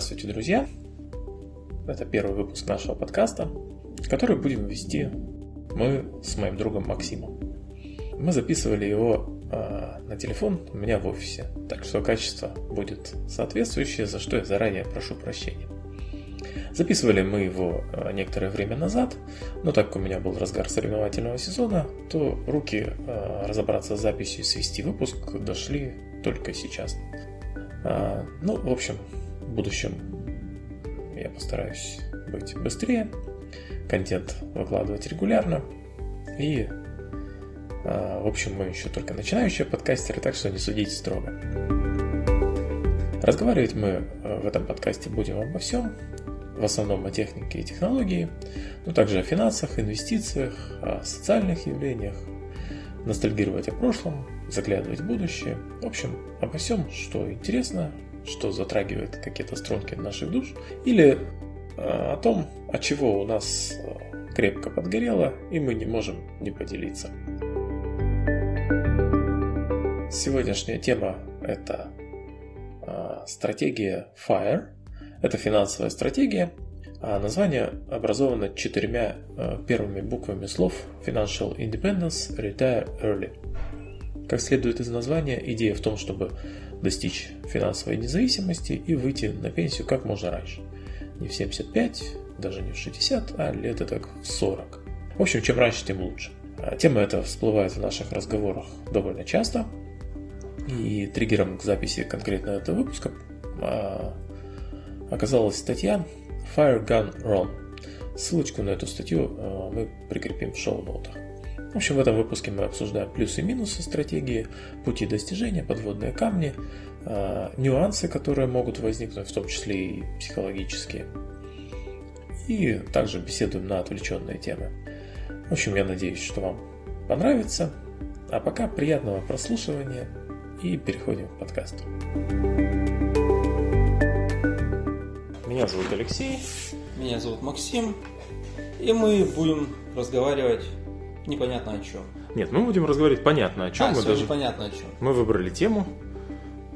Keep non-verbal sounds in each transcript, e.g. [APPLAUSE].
Здравствуйте, друзья! Это первый выпуск нашего подкаста, который будем вести мы с моим другом Максимом. Мы записывали его э, на телефон у меня в офисе, так что качество будет соответствующее, за что я заранее прошу прощения. Записывали мы его э, некоторое время назад, но так как у меня был разгар соревновательного сезона, то руки э, разобраться с записью и свести выпуск дошли только сейчас. А, ну, в общем, в будущем я постараюсь быть быстрее, контент выкладывать регулярно. И, а, в общем, мы еще только начинающие подкастеры, так что не судите строго. Разговаривать мы э, в этом подкасте будем обо всем, в основном о технике и технологии, но также о финансах, инвестициях, о социальных явлениях, ностальгировать о прошлом, заглядывать в будущее, в общем, обо всем, что интересно, что затрагивает какие-то струнки наших душ, или э, о том, от чего у нас э, крепко подгорело, и мы не можем не поделиться. Сегодняшняя тема – это э, стратегия FIRE. Это финансовая стратегия, а название образовано четырьмя первыми буквами слов Financial Independence, Retire Early. Как следует из названия, идея в том, чтобы достичь финансовой независимости и выйти на пенсию как можно раньше. Не в 75, даже не в 60, а лет так в 40. В общем, чем раньше, тем лучше. А тема эта всплывает в наших разговорах довольно часто. И триггером к записи конкретно этого выпуска а, оказалась статья Fire Gun Run. Ссылочку на эту статью а, мы прикрепим в шоу-ноутах. В общем, в этом выпуске мы обсуждаем плюсы и минусы стратегии, пути достижения, подводные камни, э, нюансы, которые могут возникнуть, в том числе и психологические. И также беседуем на отвлеченные темы. В общем, я надеюсь, что вам понравится. А пока приятного прослушивания и переходим к подкасту. Меня зовут Алексей. Меня зовут Максим. И мы будем разговаривать непонятно о чем. Нет, мы будем разговаривать понятно о чем. А, мы даже понятно о чем. Мы выбрали тему.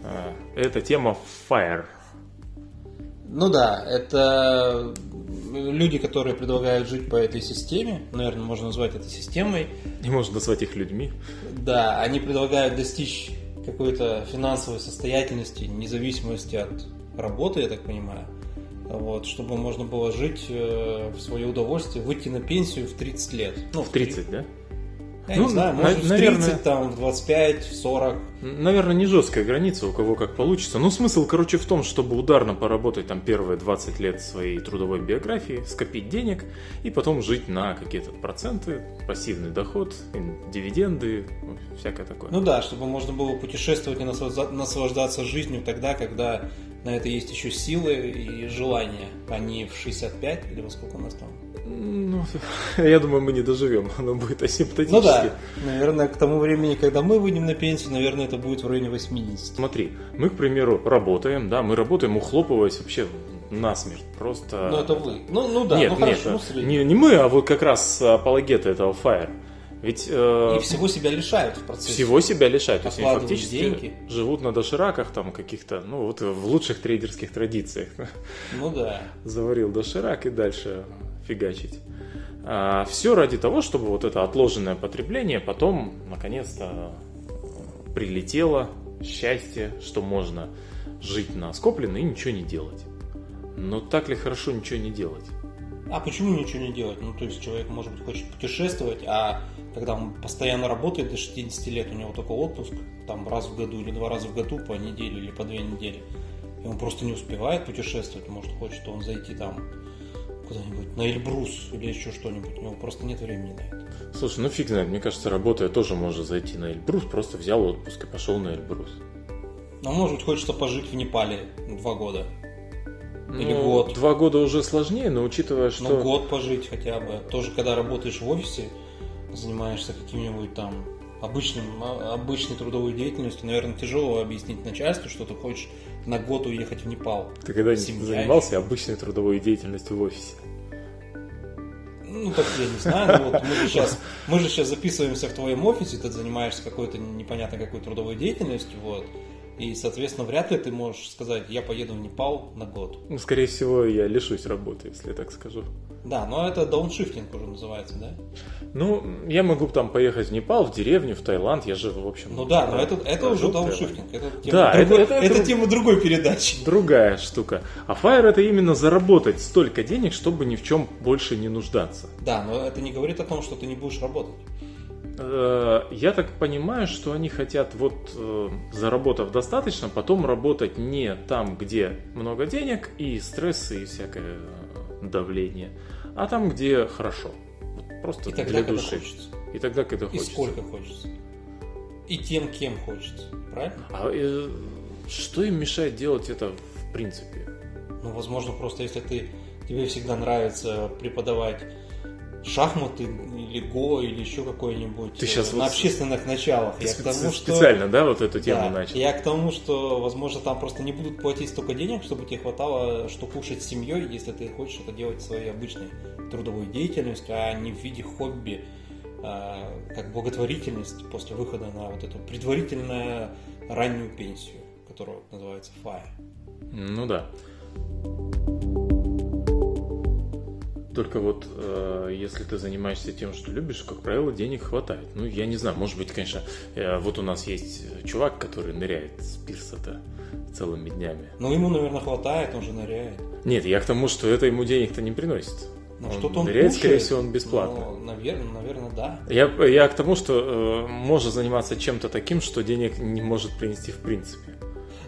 А, это тема Fire. Ну да, это люди, которые предлагают жить по этой системе, наверное, можно назвать это системой. И можно назвать их людьми. Да, они предлагают достичь какой-то финансовой состоятельности, независимости от работы, я так понимаю. Вот, чтобы можно было жить э, в свое удовольствие, выйти на пенсию в 30 лет. Ну, в 30, да? Я ну, не знаю, может на, в 30, там, в 25, в 40. Наверное, не жесткая граница, у кого как получится. Но смысл, короче, в том, чтобы ударно поработать там первые 20 лет своей трудовой биографии, скопить денег и потом жить на какие-то проценты, пассивный доход, дивиденды, ну, всякое такое. Ну да, чтобы можно было путешествовать и наслаждаться жизнью тогда, когда на это есть еще силы и желание, а не в 65 или во сколько у нас там. Ну, [LAUGHS] я думаю, мы не доживем, оно будет асимптотически. Ну да, наверное, к тому времени, когда мы выйдем на пенсию, наверное, это будет в районе 80. Смотри, мы, к примеру, работаем, да, мы работаем, ухлопываясь вообще насмерть, просто... Ну, это вы. Ну, ну да, нет, ну нет, хорошо, ну, не, не мы, а вот как раз апологеты этого Fire. Ведь, э, и всего себя лишают в процессе. Всего себя лишают. То есть они фактически деньги. живут на дошираках там каких-то, ну вот в лучших трейдерских традициях. Ну да. Заварил доширак и дальше фигачить. А, все ради того, чтобы вот это отложенное потребление потом наконец-то прилетело счастье, что можно жить на скопленное и ничего не делать. Но так ли хорошо ничего не делать? А почему ничего не делать? Ну, то есть человек, может быть, хочет путешествовать, а когда он постоянно работает до 60 лет, у него только отпуск, там раз в году или два раза в году по неделе или по две недели. И он просто не успевает путешествовать, может, хочет он зайти там куда-нибудь на Эльбрус или еще что-нибудь. У него просто нет времени на это. Слушай, ну фиг знает, мне кажется, работая тоже можно зайти на Эльбрус, просто взял отпуск и пошел на Эльбрус. Ну, может быть, хочется пожить в Непале два года. Или ну, год. Два года уже сложнее, но учитывая, что... Ну, год пожить хотя бы. Тоже, когда работаешь в офисе, занимаешься каким-нибудь там обычным, а, обычной трудовой деятельностью, наверное, тяжело объяснить начальству, что ты хочешь на год уехать в Непал. Ты когда-нибудь занимался обычной трудовой деятельностью в офисе? Ну, так я не знаю, но вот мы же, сейчас, мы же сейчас записываемся в твоем офисе, ты занимаешься какой-то непонятно какой трудовой деятельностью, вот. И, соответственно, вряд ли ты можешь сказать, я поеду в Непал на год. Ну, скорее всего, я лишусь работы, если я так скажу. Да, но это дауншифтинг уже называется, да? Ну, я могу там поехать в Непал, в деревню, в Таиланд, я же, в общем... Ну да, но это, это уже дауншифтинг. Это тема, Да, другой, это- это, это- это- тема другой передачи. Другая штука. А Fire это именно заработать столько денег, чтобы ни в чем больше не нуждаться. Да, но это не говорит о том, что ты не будешь работать. Э, Я так понимаю, что они хотят, вот э, заработав достаточно, потом работать не там, где много денег и стрессы и всякое э, давление, а там, где хорошо. Просто И тогда, для когда души. хочется. И тогда, когда И хочется. сколько хочется. И тем, кем хочется. Правильно? А э, что им мешает делать это в принципе? Ну, возможно, просто если ты тебе всегда нравится преподавать шахматы или го или еще какой-нибудь Ты щас э, на вот общественных началах. Ты Я к тому, что специально, да, вот эту тему Да, начал? Я к тому, что, возможно, там просто не будут платить столько денег, чтобы тебе хватало, что кушать с семьей, если ты хочешь это делать своей обычной трудовой деятельностью, а не в виде хобби, а, как благотворительность после выхода на вот эту предварительную раннюю пенсию, которая называется FIRE. Ну да. Только вот э, если ты занимаешься тем, что любишь, как правило, денег хватает. Ну, я не знаю, может быть, конечно, э, вот у нас есть чувак, который ныряет с пирса-то целыми днями. Но ему, наверное, хватает, он же ныряет. Нет, я к тому, что это ему денег-то не приносит. Ну, Он что-то он ныряет, кушает. скорее всего, он бесплатно. Ну, наверное, наверное, да. Я, я к тому, что э, можно заниматься чем-то таким, что денег не может принести в принципе.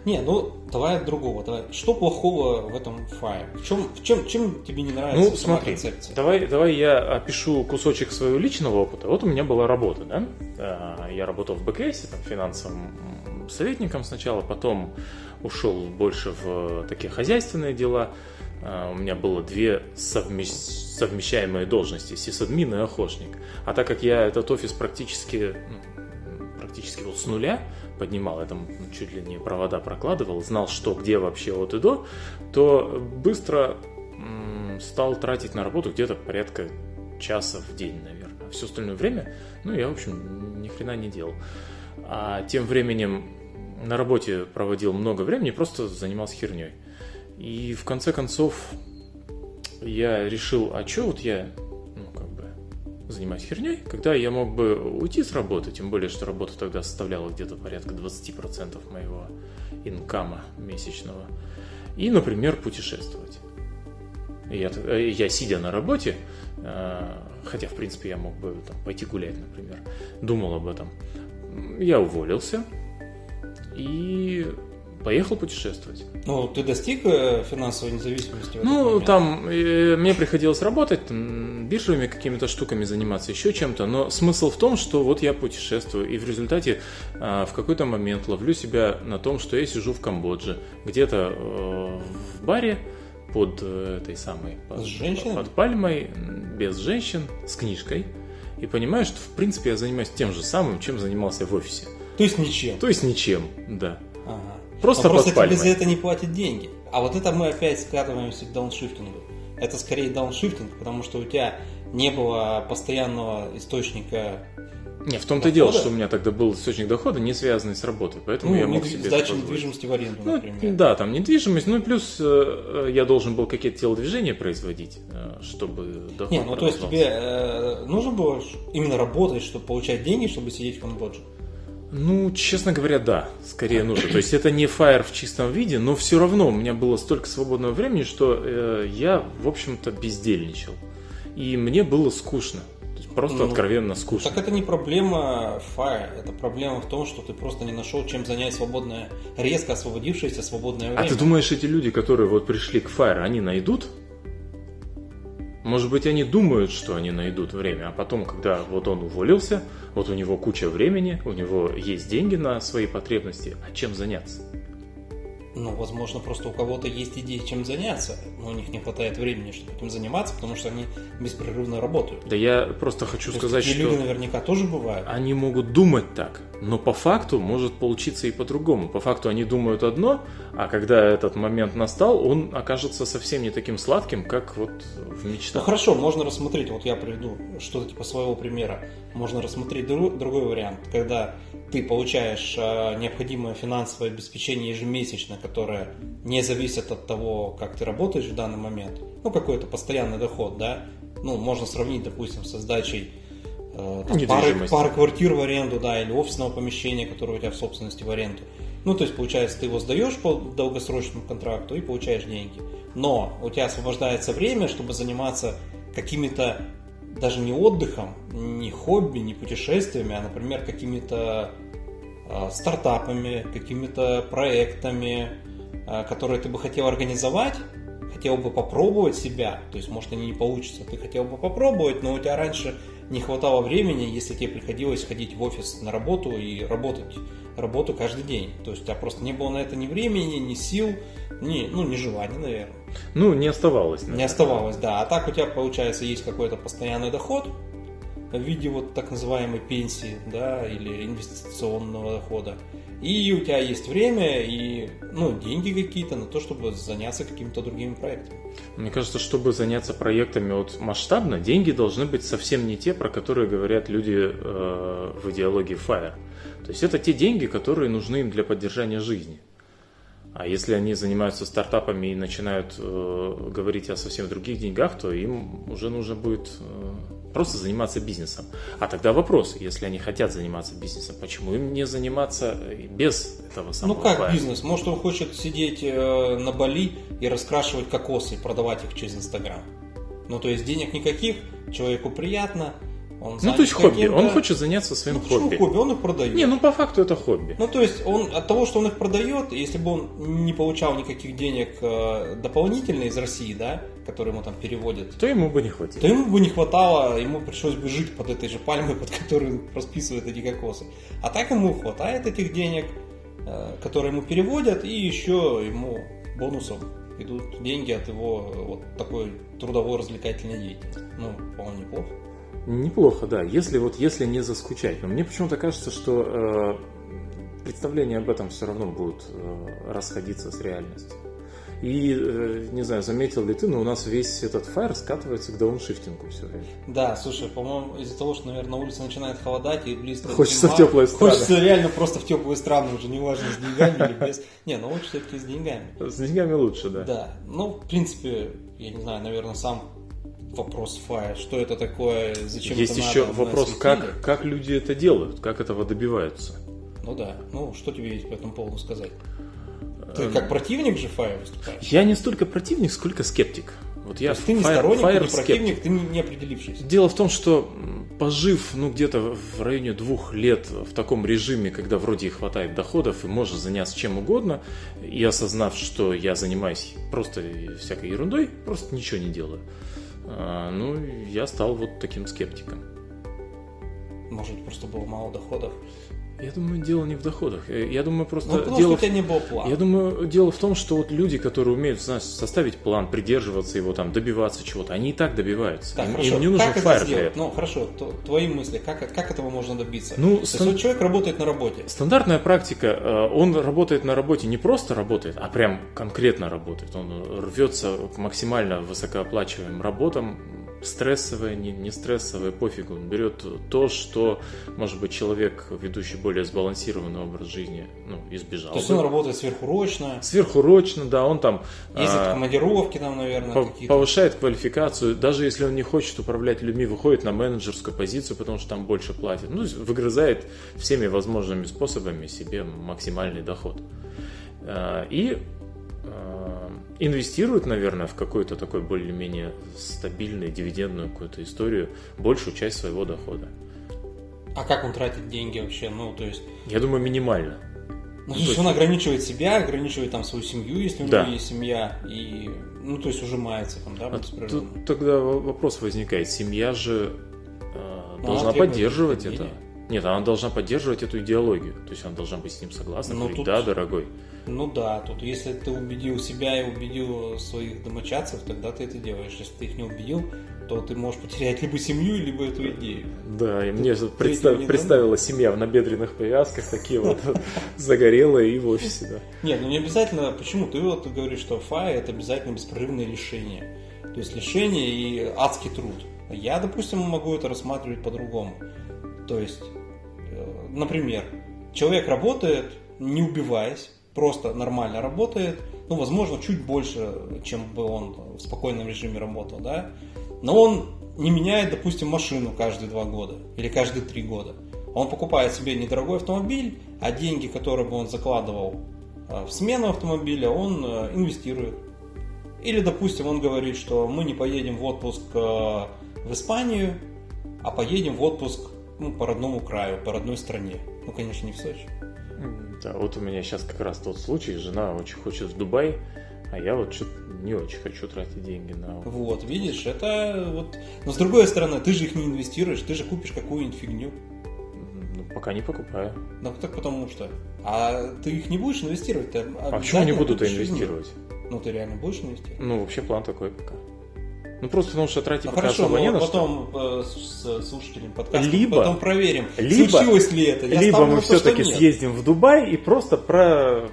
Не, ну давай от другого. Давай. Что плохого в этом файле? В чем, в чем, чем тебе не нравится Ну, сама смотри, концепция? давай, давай я опишу кусочек своего личного опыта. Вот у меня была работа, да? А, Я работал в БКС, там, финансовым советником сначала, потом ушел больше в такие хозяйственные дела. А, У меня было две совмещ- совмещаемые должности, сисадмин и охотник. А так как я этот офис практически, ну, практически вот с нуля поднимал, я там чуть ли не провода прокладывал, знал, что где вообще от и до, то быстро стал тратить на работу где-то порядка часа в день, наверное. А все остальное время, ну, я, в общем, ни хрена не делал. А тем временем на работе проводил много времени, просто занимался херней. И в конце концов я решил, а что вот я, занимаюсь херней, когда я мог бы уйти с работы, тем более, что работа тогда составляла где-то порядка 20% моего инкама месячного, и, например, путешествовать. Я, э, я сидя на работе, э, хотя, в принципе, я мог бы там, пойти гулять, например, думал об этом. Я уволился и поехал путешествовать. Ну, ты достиг э, финансовой независимости? Ну, там э, мне приходилось работать, там, биржевыми какими-то штуками заниматься, еще чем-то, но смысл в том, что вот я путешествую, и в результате а, в какой-то момент ловлю себя на том, что я сижу в Камбодже, где-то э, в баре под э, этой самой... Под, С женщинами? Под пальмой, без женщин, с книжкой, и понимаю, что в принципе я занимаюсь тем же самым, чем занимался в офисе. То есть ничем. То есть ничем, да. Ага. Просто под просто тебе пальмой. за это не платят деньги. А вот это мы опять скатываемся к дауншифтингу. Это скорее дауншифтинг, потому что у тебя не было постоянного источника Не, в том-то и дело, что у меня тогда был источник дохода, не связанный с работой, поэтому ну, я мог себе позволить. недвижимости в аренду, Ну, например. да, там недвижимость, ну и плюс э, э, я должен был какие-то телодвижения производить, э, чтобы доход Не, ну то есть тебе э, нужно было именно работать, чтобы получать деньги, чтобы сидеть в Камбодже? Ну, честно говоря, да, скорее нужно. То есть это не фаер в чистом виде, но все равно у меня было столько свободного времени, что э, я, в общем-то, бездельничал. И мне было скучно. Просто Ну, откровенно скучно. Так это не проблема Fire, это проблема в том, что ты просто не нашел, чем занять свободное, резко освободившееся свободное время. А ты думаешь, эти люди, которые вот пришли к Fire, они найдут? Может быть, они думают, что они найдут время, а потом, когда вот он уволился, вот у него куча времени, у него есть деньги на свои потребности, а чем заняться? Ну, возможно, просто у кого-то есть идеи, чем заняться, но у них не хватает времени, чтобы этим заниматься, потому что они беспрерывно работают. Да я просто хочу То сказать, что люди наверняка тоже бывают. они могут думать так, но по факту может получиться и по-другому. По факту они думают одно, а когда этот момент настал, он окажется совсем не таким сладким, как вот в Ну мечтах. хорошо, можно рассмотреть, вот я приведу что-то типа своего примера, можно рассмотреть дру- другой вариант, когда ты получаешь э, необходимое финансовое обеспечение ежемесячно, которое не зависит от того, как ты работаешь в данный момент, ну, какой-то постоянный доход, да, ну, можно сравнить, допустим, со сдачей пары, пары квартир в аренду, да, или офисного помещения, которое у тебя в собственности в аренду. Ну, то есть, получается, ты его сдаешь по долгосрочному контракту и получаешь деньги. Но у тебя освобождается время, чтобы заниматься какими-то даже не отдыхом, не хобби, не путешествиями, а, например, какими-то э, стартапами, какими-то проектами, э, которые ты бы хотел организовать, хотел бы попробовать себя, то есть, может, они не получатся, ты хотел бы попробовать, но у тебя раньше не хватало времени, если тебе приходилось ходить в офис на работу и работать работу каждый день. То есть у тебя просто не было на это ни времени, ни сил, ни, ну, ни желания, наверное. Ну, не оставалось. Наверное. Не оставалось, да. А так у тебя, получается, есть какой-то постоянный доход в виде вот так называемой пенсии, да, или инвестиционного дохода. И у тебя есть время и ну, деньги какие-то на то, чтобы заняться какими-то другими проектами. Мне кажется, чтобы заняться проектами вот масштабно, деньги должны быть совсем не те, про которые говорят люди э, в идеологии FIRE. То есть это те деньги, которые нужны им для поддержания жизни. А если они занимаются стартапами и начинают э, говорить о совсем других деньгах, то им уже нужно будет э, просто заниматься бизнесом. А тогда вопрос, если они хотят заниматься бизнесом, почему им не заниматься без этого самого? Ну как бизнес? Может он хочет сидеть э, на Бали и раскрашивать кокосы и продавать их через Инстаграм? Ну то есть денег никаких, человеку приятно, он ну, то есть хобби. Он хочет заняться своим ну, хобби. хобби? Он их продает. Не, ну по факту это хобби. Ну, то есть он от того, что он их продает, если бы он не получал никаких денег э, дополнительно из России, да, которые ему там переводят, то ему бы не хватило. То ему бы не хватало, ему пришлось бы жить под этой же пальмой, [LAUGHS] под которой он расписывает эти кокосы. А так ему хватает этих денег, э, которые ему переводят, и еще ему бонусом идут деньги от его вот такой трудовой развлекательной деятельности. Ну, вполне неплохо. Неплохо, да, если вот если не заскучать. Но мне почему-то кажется, что э, представления об этом все равно будут э, расходиться с реальностью. И, э, не знаю, заметил ли ты, но у нас весь этот фаер скатывается к дауншифтингу все время. Да, слушай, по-моему, из-за того, что, наверное, на улице начинает холодать и близко Хочется зима, в теплые страны. Хочется реально просто в теплые страны, уже неважно, с деньгами или без. Не, ну лучше все-таки с деньгами. С деньгами лучше, да. Да, ну, в принципе, я не знаю, наверное, сам вопрос файл, что это такое, зачем Есть это еще надо, вопрос, как, как люди это делают, как этого добиваются. Ну да, ну что тебе есть по этому поводу сказать? Ты эм, как противник же Fire выступаешь? Я не столько противник, сколько скептик. Вот я ты не Fire, сторонник, Fire не противник, ты не определившийся. Дело в том, что пожив ну где-то в районе двух лет в таком режиме, когда вроде и хватает доходов и можно заняться чем угодно, и осознав, что я занимаюсь просто всякой ерундой, просто ничего не делаю, ну, я стал вот таким скептиком. Может, просто было мало доходов? Я думаю, дело не в доходах. Э, я думаю, просто ну, дело у тебя не было плана. Я думаю, дело в том, что вот люди, которые умеют знаешь, составить план, придерживаться его, там, добиваться чего-то, они и так добиваются. Так, им, хорошо. им не нужен как фаер для этого. Ну, хорошо, то, твои мысли, как, как этого можно добиться? Ну, То стан... есть, человек работает на работе. Стандартная практика, э, он работает на работе не просто работает, а прям конкретно работает. Он рвется к максимально высокооплачиваемым работам, стрессовое, не, не стрессовое, пофигу. Он берет то, что, может быть, человек, ведущий более сбалансированный образ жизни, ну, избежал. То есть он работает сверхурочно? Сверхурочно, да, он там... Ездит а, в командировки там, наверное, по, Повышает квалификацию, даже если он не хочет управлять людьми, выходит на менеджерскую позицию, потому что там больше платят. Ну, выгрызает всеми возможными способами себе максимальный доход. А, и инвестирует, наверное, в какой-то такой более-менее стабильный, дивидендную какую-то историю большую часть своего дохода. А как он тратит деньги вообще? Ну, то есть... Я думаю, минимально. Ну, то есть он ограничивает себя, ограничивает там свою семью, если у да. него есть семья, и, ну, то есть ужимается там, да, а Тут тогда вопрос возникает, семья же э, должна поддерживать это. Нет, она должна поддерживать эту идеологию. То есть она должна быть с ним согласна. Ну, говорить, тут... да, дорогой. Ну да, тут если ты убедил себя и убедил своих домочадцев, тогда ты это делаешь. Если ты их не убедил, то ты можешь потерять либо семью, либо эту идею. Да, и мне представ... представила семья в набедренных повязках, такие вот [LAUGHS] загорелые и в офисе, да. Нет, ну не обязательно, почему? Ты вот говоришь, что ФАИ это обязательно беспрерывное лишение. То есть лишение и адский труд. Я, допустим, могу это рассматривать по-другому. То есть, например, человек работает, не убиваясь, просто нормально работает, ну, возможно, чуть больше, чем бы он в спокойном режиме работал, да, но он не меняет, допустим, машину каждые два года или каждые три года. Он покупает себе недорогой автомобиль, а деньги, которые бы он закладывал э, в смену автомобиля, он э, инвестирует. Или, допустим, он говорит, что мы не поедем в отпуск э, в Испанию, а поедем в отпуск ну, по родному краю, по родной стране. Ну, конечно, не в Сочи. Да, вот у меня сейчас как раз тот случай, жена очень хочет в Дубай, а я вот что-то не очень хочу тратить деньги на... Вот, видишь, это вот... Но с другой стороны, ты же их не инвестируешь, ты же купишь какую-нибудь фигню. Ну, пока не покупаю. Ну, так потому что. А ты их не будешь инвестировать? Ты а почему не буду-то инвестировать? Ну, ты реально будешь инвестировать? Ну, вообще план такой пока. Ну просто потому что тратить ну, хорошо, не на потом э, с слушателем подкаста либо, потом проверим, либо, случилось ли это. Я либо мы все-таки съездим в Дубай и просто про...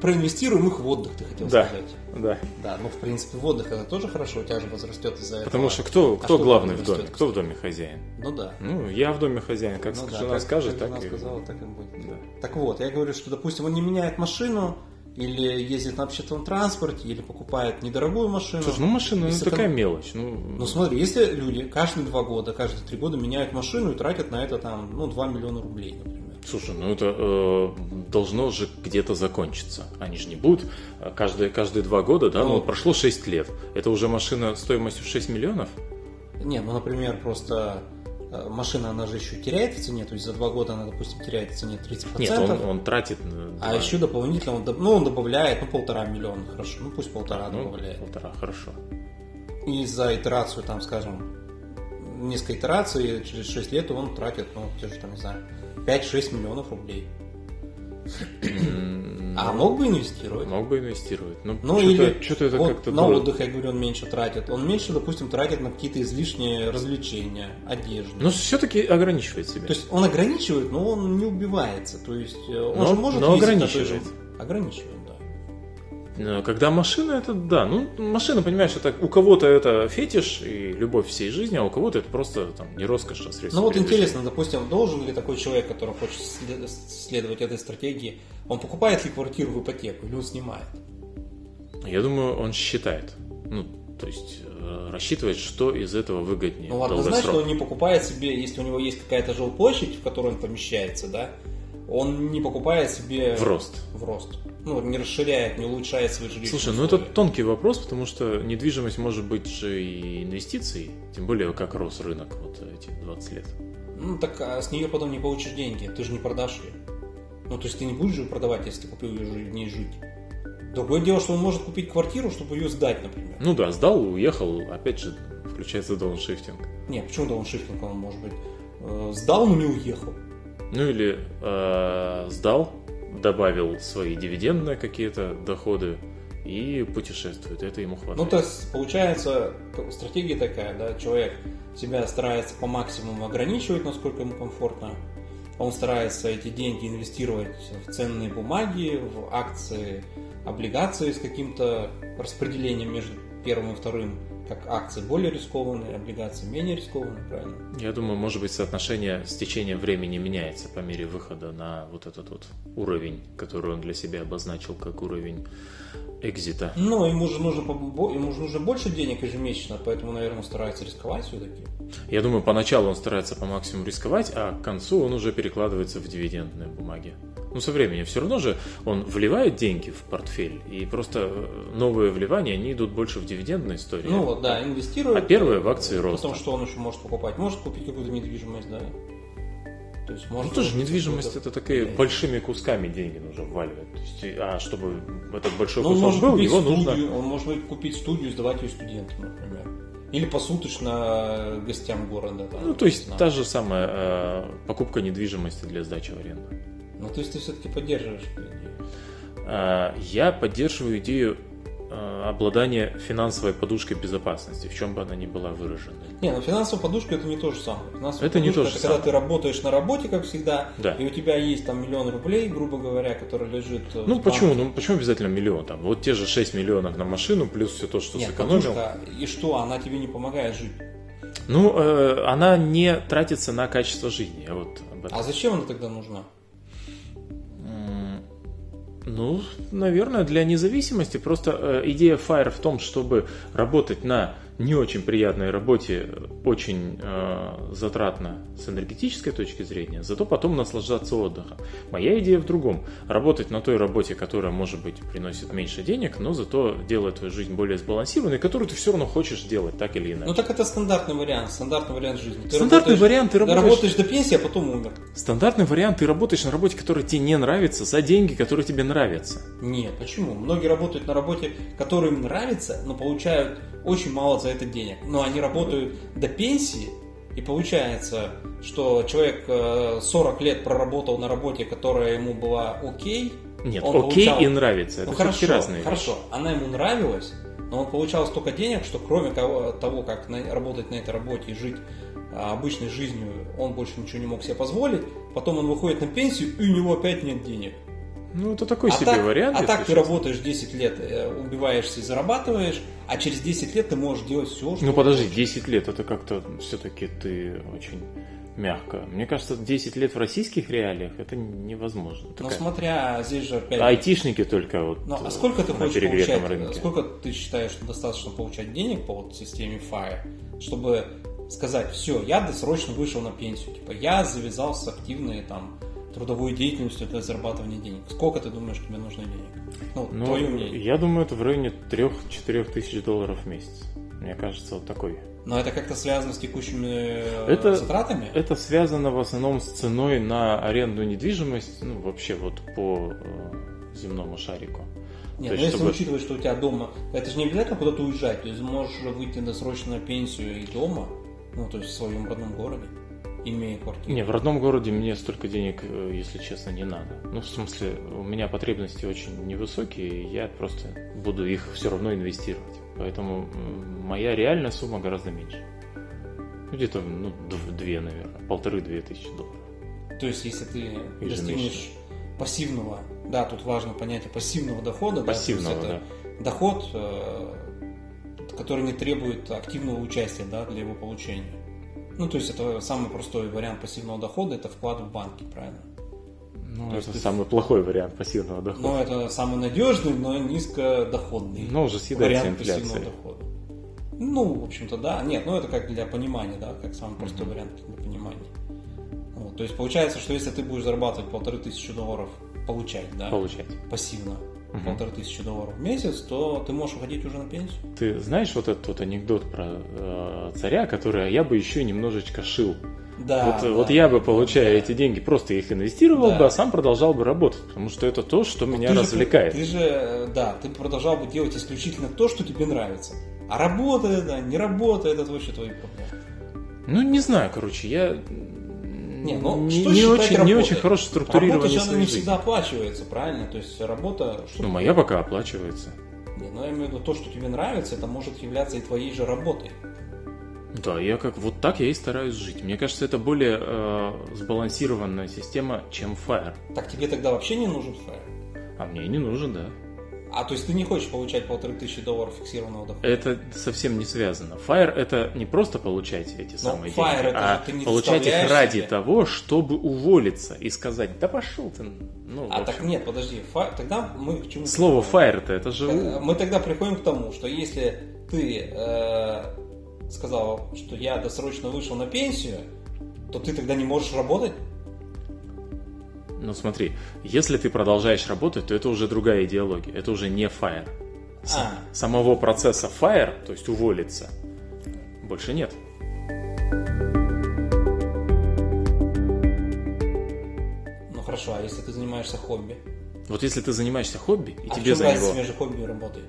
Проинвестируем их в отдых, ты хотел да, сказать. Да. Да, ну в принципе в отдых это тоже хорошо, у тебя же возрастет из-за этого. Потому что кто, а кто что главный в доме? Кто в доме хозяин? Ну да. Ну, я в доме хозяин, как ну, жена да, скажет, как так жена и... сказала, так и будет. Да. Так вот, я говорю, что, допустим, он не меняет машину, или ездит на общественном транспорте, или покупает недорогую машину. Слушай, ну машина, ну такая мелочь. Ну... ну смотри, если люди каждые два года, каждые три года меняют машину и тратят на это там, ну, 2 миллиона рублей, например. Слушай, ну это э, должно же где-то закончиться. Они же не будут э, каждые, каждые два года, да, ну, ну прошло 6 лет. Это уже машина стоимостью 6 миллионов? Нет, ну, например, просто машина, она же еще теряет в цене, то есть за два года она, допустим, теряет в цене 30%. Нет, он, он тратит... А еще дополнительно, он, ну, он добавляет, ну, полтора миллиона, хорошо, ну, пусть полтора ну, добавляет. Полтора, хорошо. И за итерацию, там, скажем, несколько итераций, через 6 лет он тратит, ну, те же, там, не знаю, 5-6 миллионов рублей. А мог бы инвестировать? Мог бы инвестировать. Ну, ну что-то, или что-то это вот как-то на дорого. отдых, я говорю, он меньше тратит. Он меньше, допустим, тратит на какие-то излишние развлечения, одежду. Но все-таки ограничивает себя. То есть он ограничивает, но он не убивается. То есть э, он но, же может но ограничивает. Же... Ограничивает. Когда машина, это да. Ну, машина, понимаешь, это у кого-то это фетиш и любовь всей жизни, а у кого-то это просто там не роскошь, а средство. Ну вот интересно, допустим, должен ли такой человек, который хочет следовать этой стратегии, он покупает ли квартиру в ипотеку или он снимает? Я думаю, он считает. Ну, то есть э, рассчитывает, что из этого выгоднее. Ну, однозначно он не покупает себе, если у него есть какая-то жилплощадь, в которой он помещается, да, он не покупает себе... В рост. В рост. Ну, не расширяет, не улучшает свои жилищные Слушай, условия. ну это тонкий вопрос, потому что недвижимость может быть же и инвестицией, тем более как рос рынок вот эти 20 лет. Ну, так а с нее потом не получишь деньги, ты же не продашь ее. Ну, то есть ты не будешь ее продавать, если ты купил ее в ней жить. Другое дело, что он может купить квартиру, чтобы ее сдать, например. Ну да, сдал, уехал, опять же, включается дауншифтинг. Нет, почему дауншифтинг он может быть? Э, сдал, но не уехал. Ну или э, сдал, добавил свои дивидендные какие-то доходы и путешествует. Это ему хватает. Ну, то есть, получается, стратегия такая, да, человек себя старается по максимуму ограничивать, насколько ему комфортно, он старается эти деньги инвестировать в ценные бумаги, в акции, облигации с каким-то распределением между первым и вторым, как акции более рискованные, облигации менее рискованные, правильно? Я думаю, может быть, соотношение с течением времени меняется по мере выхода на вот этот вот уровень, который он для себя обозначил как уровень экзита. Ну, ему же нужно, ему же нужно больше денег ежемесячно, поэтому, наверное, старается рисковать все-таки. Я думаю, поначалу он старается по максимуму рисковать, а к концу он уже перекладывается в дивидендные бумаги. Ну, со временем все равно же он вливает деньги в портфель, и просто э, новые вливания, они идут больше в дивидендные истории. Ну вот, да, инвестирует. А первые в акции роста. Потом что он еще может покупать? Может купить какую-то недвижимость, да. То есть можно ну, тоже недвижимость это такие да. большими кусками деньги нужно вваливать. То есть, а чтобы этот большой ну, кусок был, его студию, нужно... Он может купить студию, сдавать ее студентам, например. Или посуточно гостям города. Там, ну, то есть на... та же самая э, покупка недвижимости для сдачи в аренду. Ну, то есть ты все-таки поддерживаешь эту идею? Э, я поддерживаю идею обладание финансовой подушкой безопасности, в чем бы она ни была выражена. Не, ну финансовая подушка это не то же самое. Финансовая это не то же это самое. когда ты работаешь на работе, как всегда, да. и у тебя есть там миллион рублей, грубо говоря, который лежит. Э, ну почему? Ну почему обязательно миллион? Там вот те же 6 миллионов на машину, плюс все то, что Нет, сэкономил. Подушка, и что, она тебе не помогает жить? Ну, э, она не тратится на качество жизни. Вот а зачем она тогда нужна? Ну, наверное, для независимости. Просто э, идея Fire в том, чтобы работать на не очень приятной работе, очень э, затратно с энергетической точки зрения, зато потом наслаждаться отдыхом. Моя идея в другом. Работать на той работе, которая, может быть, приносит меньше денег, но зато делает твою жизнь более сбалансированной, которую ты все равно хочешь делать, так или иначе. Ну так это стандартный вариант, стандартный вариант жизни. Ты Стандартный вариант, ты работаешь- работаешь до пенсии, а потом умер. Стандартный вариант, ты работаешь на работе, которая тебе не нравится, за деньги, которые тебе нравятся. Нет, почему? Многие работают на работе, которая им нравится, но получают очень мало за это денег. Но они работают до пенсии, и получается, что человек э, 40 лет проработал на работе, которая ему была окей. Нет, он окей получал- и нравится. Это ну хорошо, разные вещи. хорошо, она ему нравилась, но он получал столько денег, что кроме того, как работать на этой работе и жить а, обычной жизнью, он больше ничего не мог себе позволить. Потом он выходит на пенсию, и у него опять нет денег. Ну, это такой а себе так, вариант. а так ты честно. работаешь 10 лет, э, убиваешься и зарабатываешь, а через 10 лет ты можешь делать все, что Ну подожди, хочешь. 10 лет это как-то все-таки ты очень мягко. Мне кажется, 10 лет в российских реалиях это невозможно. Ну, Такая- смотря, здесь же опять... Айтишники только вот Ну, а э, сколько ты хочешь получать, рынке. сколько ты считаешь, что достаточно получать денег по вот системе FIRE, чтобы сказать, все, я досрочно вышел на пенсию, типа, я завязал с активной там трудовой деятельностью для зарабатывания денег. Сколько ты думаешь, тебе нужно денег? Ну, Ну, твое мнение. я думаю, это в районе 3-4 тысяч долларов в месяц. Мне кажется, вот такой. Но это как-то связано с текущими э, Это- затратами? Это связано в основном с ценой на арендную недвижимость, ну, вообще вот по э, земному шарику. Нет, То ну есть, если чтобы- учитывать, что у тебя дома, это же не обязательно куда-то уезжать, то есть можешь выйти на пенсию и дома, ну то есть в своем родном городе, имея квартиру. Не, в родном городе мне столько денег, э, если честно, не надо. Ну, в смысле, у меня потребности очень невысокие, и я просто буду их все равно инвестировать. Поэтому моя реальная сумма гораздо меньше. Ну, Где-то, ну, дв- две, наверное, полторы-две тысячи долларов. То есть если ты Ежемесячно. достигнешь пассивного, да, тут важно понятие пассивного дохода, да, Пассивного, это доход, э, который не требует активного участия, да, для его получения. Ну, то есть это самый простой вариант пассивного дохода, это вклад в банки, правильно? Ну, То есть это ты- самый плохой вариант пассивного дохода. Но это самый надежный, но низкодоходный. Но уже съедается вариант пассивного инфляция. дохода. Ну, в общем-то, да. Нет, ну это как для понимания, да, как самый простой Мгм. вариант для понимания. Вот, то есть получается, что если ты будешь зарабатывать полторы тысячи долларов, получать, да, Получать. пассивно Мгм. полторы тысячи долларов в месяц, то ты можешь уходить уже на пенсию. Ты знаешь вот этот вот анекдот про э, царя, который я бы еще немножечко шил. Да, вот, да, вот я бы, получая да. эти деньги, просто их инвестировал Да. бы, а сам продолжал бы работать, потому что это то, что меня Ты же- развлекает. ты же, э, да, ты продолжал бы делать исключительно то, что тебе нравится. А работа это, не работа, это вообще твои проблемы. Ну, не знаю, короче, я Не, ну, не, что не очень, не работой? очень хорошо структурирование Работа же она не всегда оплачивается, правильно? То есть работа... Что Ну, моя пока оплачивается. Не, ну я имею в виду то, что тебе нравится, это может являться и твоей же работой. Да, я как вот так я и стараюсь жить. Мне кажется, это более э, сбалансированная система, чем Fire. Так тебе тогда вообще не нужен фаер. А мне и не нужен, да. А то есть ты не хочешь получать полторы тысячи долларов фиксированного дохода? Это совсем не связано. Fire это не просто получать эти самые Fire деньги, это а же ты не получать их ради себя. того, чтобы уволиться и сказать, да пошел ты. Ну, а так нет, подожди, фа- тогда мы к чему? Слово приходим? fire-то это же... Мы тогда приходим к тому, что если ты э, сказал, что я досрочно вышел на пенсию, то ты тогда не можешь работать? Ну смотри, если ты продолжаешь работать, то это уже другая идеология, это уже не fire. С- А. Самого процесса fire, то есть уволиться, больше нет. Ну хорошо, а если ты занимаешься хобби? Вот если ты занимаешься хобби, и а тебе за него... между хобби и работой?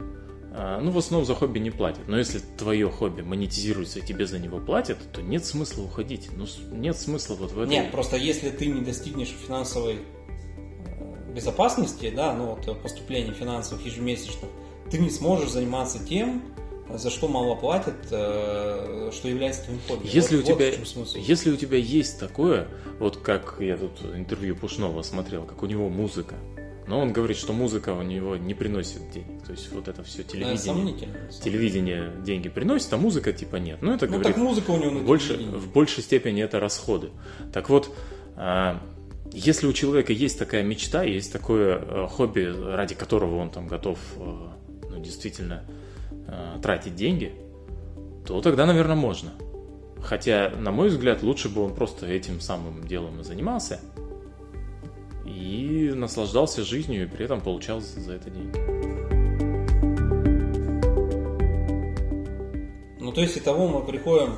А, ну, в основном за хобби не платят. Но если твое хобби монетизируется и тебе за него платят, то нет смысла уходить. Ну, нет смысла вот в этом. Нет, просто если ты не достигнешь финансовой э, безопасности, да, ну вот э, поступлений финансовых ежемесячных, ты не сможешь заниматься тем, за что мало платят, э, что является твоим хобби. Если, Вот- у вот тебя, в чем смысл. если у тебя есть такое, вот как я тут интервью Пушного смотрел, как у него музыка, но он говорит, что музыка у него не приносит денег. То есть вот это все телевидение. деле. Телевидение деньги приносит, а музыка типа нет. Ну, это Ну говорит так музыка у него на больше, в большей степени это расходы. Так вот, а, если у человека есть такая мечта, есть такое э, хобби, ради которого он там готов э, ну, действительно э, тратить деньги, то тогда, наверное, можно. Хотя, на мой взгляд, лучше бы он просто этим самым делом и занимался и наслаждался жизнью, и при этом получал за это деньги. Ну, то есть, итого мы приходим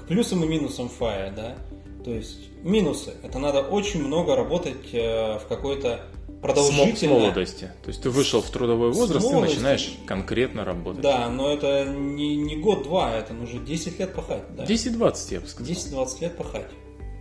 к плюсам и минусам фая, да? То есть, минусы. Это надо очень много работать э, в какой-то продолжительно. С молодости. То есть ты вышел в трудовой возраст и начинаешь конкретно работать. Да, но это не, не год-два, это нужно 10 лет пахать. Да. 10-20, я бы сказал. 10-20 лет пахать.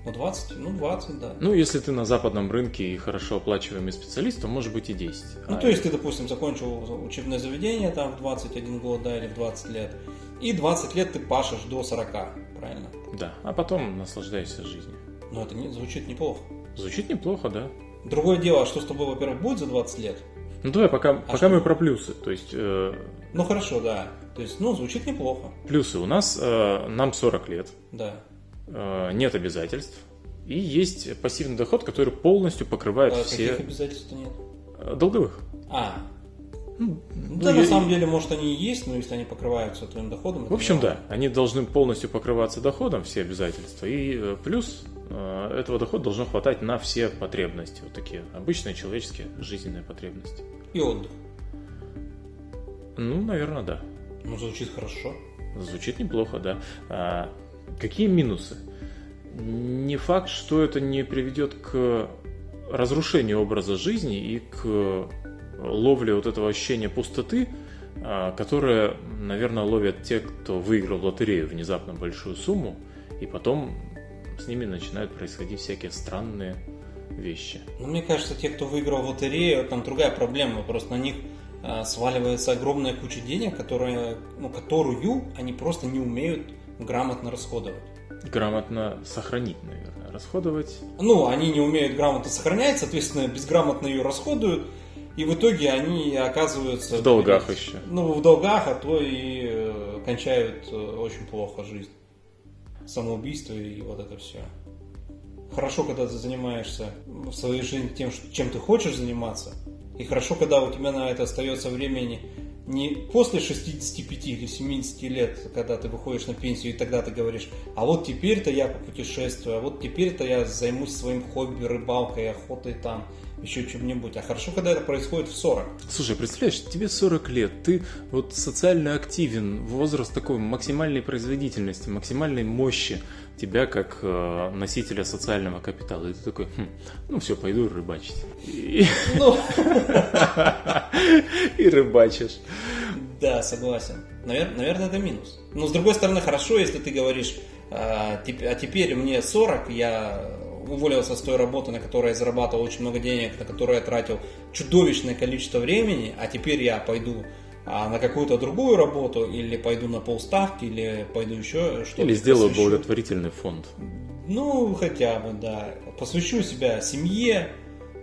Ну, 20, ну, 20, да. Ну, если ты на западном рынке и хорошо оплачиваемый специалист, то может быть и 10. Ну, а то есть ты, допустим, закончил учебное заведение там в 21 год, да, или в 20 лет, и 20 лет ты пашешь до 40, правильно? Да, а потом наслаждаешься жизнью. Ну, это не, звучит неплохо. Звучит неплохо, да. Другое дело, что с тобой, во-первых, будет за 20 лет. Ну давай, пока, а пока что? мы про плюсы. То есть, э... Ну хорошо, да. То есть, ну, звучит неплохо. Плюсы. У нас э, нам 40 лет. Да. Э, нет обязательств. И есть пассивный доход, который полностью покрывает а все. Каких обязательств нет? Э, долговых. А. Ну, да, ну, на самом деле, может, они и есть, но если они покрываются твоим доходом. В общем, да, они должны полностью покрываться доходом, все обязательства. И плюс Э, этого дохода должно хватать на все потребности, вот такие обычные человеческие жизненные потребности. И отдых. Ну, наверное, да. Ну, звучит хорошо. Звучит неплохо, да. А, какие минусы? Не факт, что это не приведет к разрушению образа жизни и к ловле вот этого ощущения пустоты, а, которое, наверное, ловят те, кто выиграл лотерею внезапно большую сумму, и потом с ними начинают происходить всякие странные вещи. Ну, мне кажется, те, кто выиграл в лотерею, там другая проблема. Просто на них э, сваливается огромная куча денег, которые, ну, которую они просто не умеют грамотно расходовать. Грамотно сохранить, наверное, расходовать. Ну, они не умеют грамотно сохранять, соответственно, безграмотно ее расходуют. И в итоге они оказываются... В долгах еще. Ну, в долгах, а то и э, кончают э, очень плохо жизнь самоубийство и вот это все. Хорошо, когда ты занимаешься в своей жизни тем, чем ты хочешь заниматься. И хорошо, когда у тебя на это остается времени не после 65 или 70 лет, когда ты выходишь на пенсию, и тогда ты говоришь, а вот теперь-то я попутешествую, а вот теперь-то я займусь своим хобби, рыбалкой, охотой там, еще чем-нибудь. А хорошо, когда это происходит в 40. Слушай, представляешь, тебе 40 лет, ты вот социально активен, возраст такой максимальной производительности, максимальной мощи тебя как э, носителя социального капитала. И ты такой, хм, ну все, пойду рыбачить. И, ну. [LAUGHS] и рыбачишь. Да, согласен. Навер- наверное, это минус. Но с другой стороны, хорошо, если ты говоришь, а, а теперь мне 40, я уволился с той работы, на которой я зарабатывал очень много денег, на которую я тратил чудовищное количество времени, а теперь я пойду а, на какую-то другую работу, или пойду на полставки, или пойду еще что-то. Или сделаю посвящу. благотворительный фонд. Ну, хотя бы, да. Посвящу себя семье,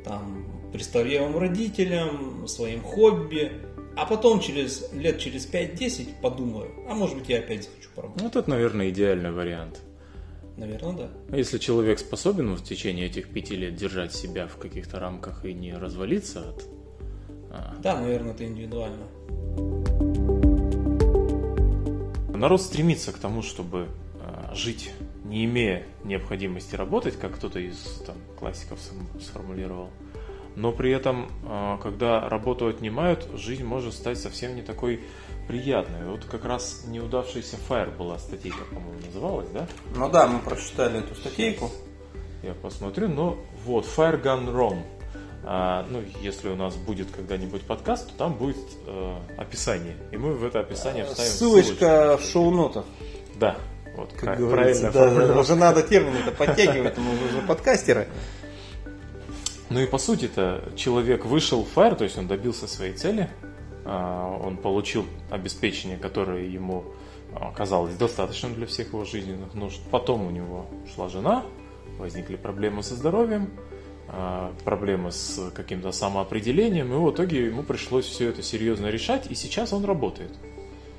там, престарелым родителям, своим хобби. А потом через лет через 5-10 подумаю, а может быть я опять захочу поработать. Вот это, наверное, идеальный вариант. Наверное, да. А если человек способен в течение этих пяти лет держать себя в каких-то рамках и не развалиться от... А... Да, наверное, это индивидуально. Народ стремится к тому, чтобы а, жить, не имея необходимости работать, как кто-то из там, классиков сформулировал. Но при этом, а, когда работу отнимают, жизнь может стать совсем не такой приятная. Вот как раз неудавшийся Fire была статейка, по-моему, называлась, да? Ну да, мы прочитали эту статейку. Я посмотрю, но вот Fire Gone Wrong. А, ну, если у нас будет когда-нибудь подкаст, то там будет э, описание. И мы в это описание э, вставим ссылочка в шоу-нотах. Да, вот как правильно. Да, да, уже надо термины-то подтягивать, мы уже подкастеры. Ну и по сути-то человек вышел в Fire, то есть он добился своей цели, а, он получил обеспечение, которое ему казалось достаточным для всех его жизненных нужд. Потом у него ушла жена, возникли проблемы со здоровьем, а, проблемы с каким-то самоопределением, и в итоге ему пришлось все это серьезно решать, и сейчас он работает.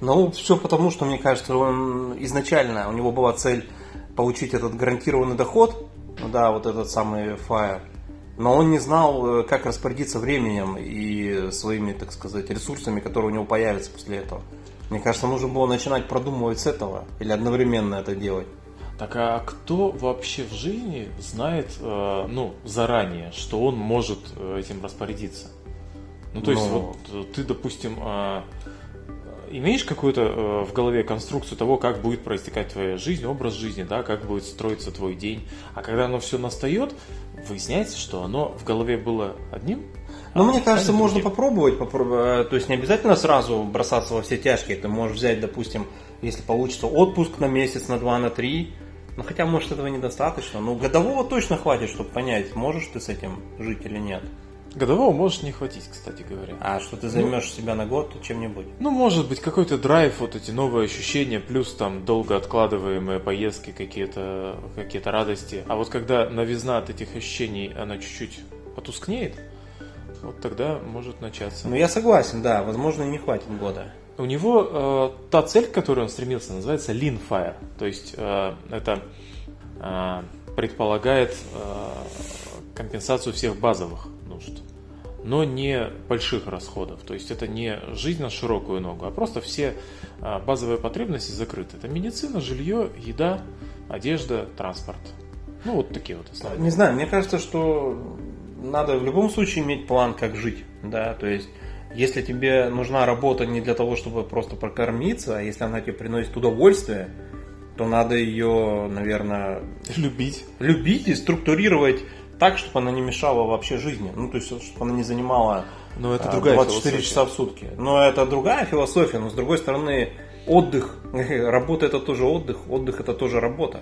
Ну, все потому, что, мне кажется, он изначально, у него была цель получить этот гарантированный доход, ну да, вот этот самый FIRE, но он не знал, э, как распорядиться временем и своими, так сказать, ресурсами, которые у него появятся после этого. Мне кажется, нужно было начинать продумывать с этого или одновременно это делать. Так а кто вообще в жизни знает, э, ну, заранее, что он может э, этим распорядиться? Ну, то есть, Ну. вот э, ты, допустим, э, имеешь какую-то э, в голове конструкцию того, как будет проистекать твоя жизнь, образ жизни, да, как будет строиться твой день. А когда оно все настает, выясняется, что оно в голове было одним. Ну, а мне кажется, можно другим. попробовать, попроб- э, то есть не обязательно сразу бросаться во все тяжкие. Ты можешь взять, допустим, если получится отпуск на месяц, на два, на три. Ну, хотя, может, этого недостаточно. Ну, годового точно хватит, чтобы понять, можешь ты с этим жить или нет. Годового может не хватить, кстати говоря. А что ты займешь себя на год чем-нибудь. Ну, может быть, какой-то драйв, вот эти новые ощущения, плюс там долго откладываемые поездки, какие-то какие радости. А вот когда новизна от этих ощущений, она чуть-чуть потускнеет, вот тогда может начаться. Ну, я согласен, да, возможно, и не хватит года. У него э, та цель, к которой он стремился, называется Lean Fire. То есть э, это э, предполагает э, компенсацию всех базовых нужд, но не больших расходов. То есть это не жизнь на широкую ногу, а просто все э, базовые потребности закрыты. Это медицина, жилье, еда, одежда, транспорт. Ну вот такие вот основные. Не знаю, мне кажется, что надо в любом случае иметь план, как жить, да, то есть если тебе нужна работа не для того, чтобы просто прокормиться, а если она тебе приносит удовольствие, то надо ее, наверное, Любить. любить и структурировать так, чтобы она не мешала вообще жизни. Ну, то есть, чтобы она не занимала Но это а, другая 24 философия. часа в сутки. Но это другая философия, но с другой стороны, отдых, [LAUGHS] работа это тоже отдых, отдых это тоже работа.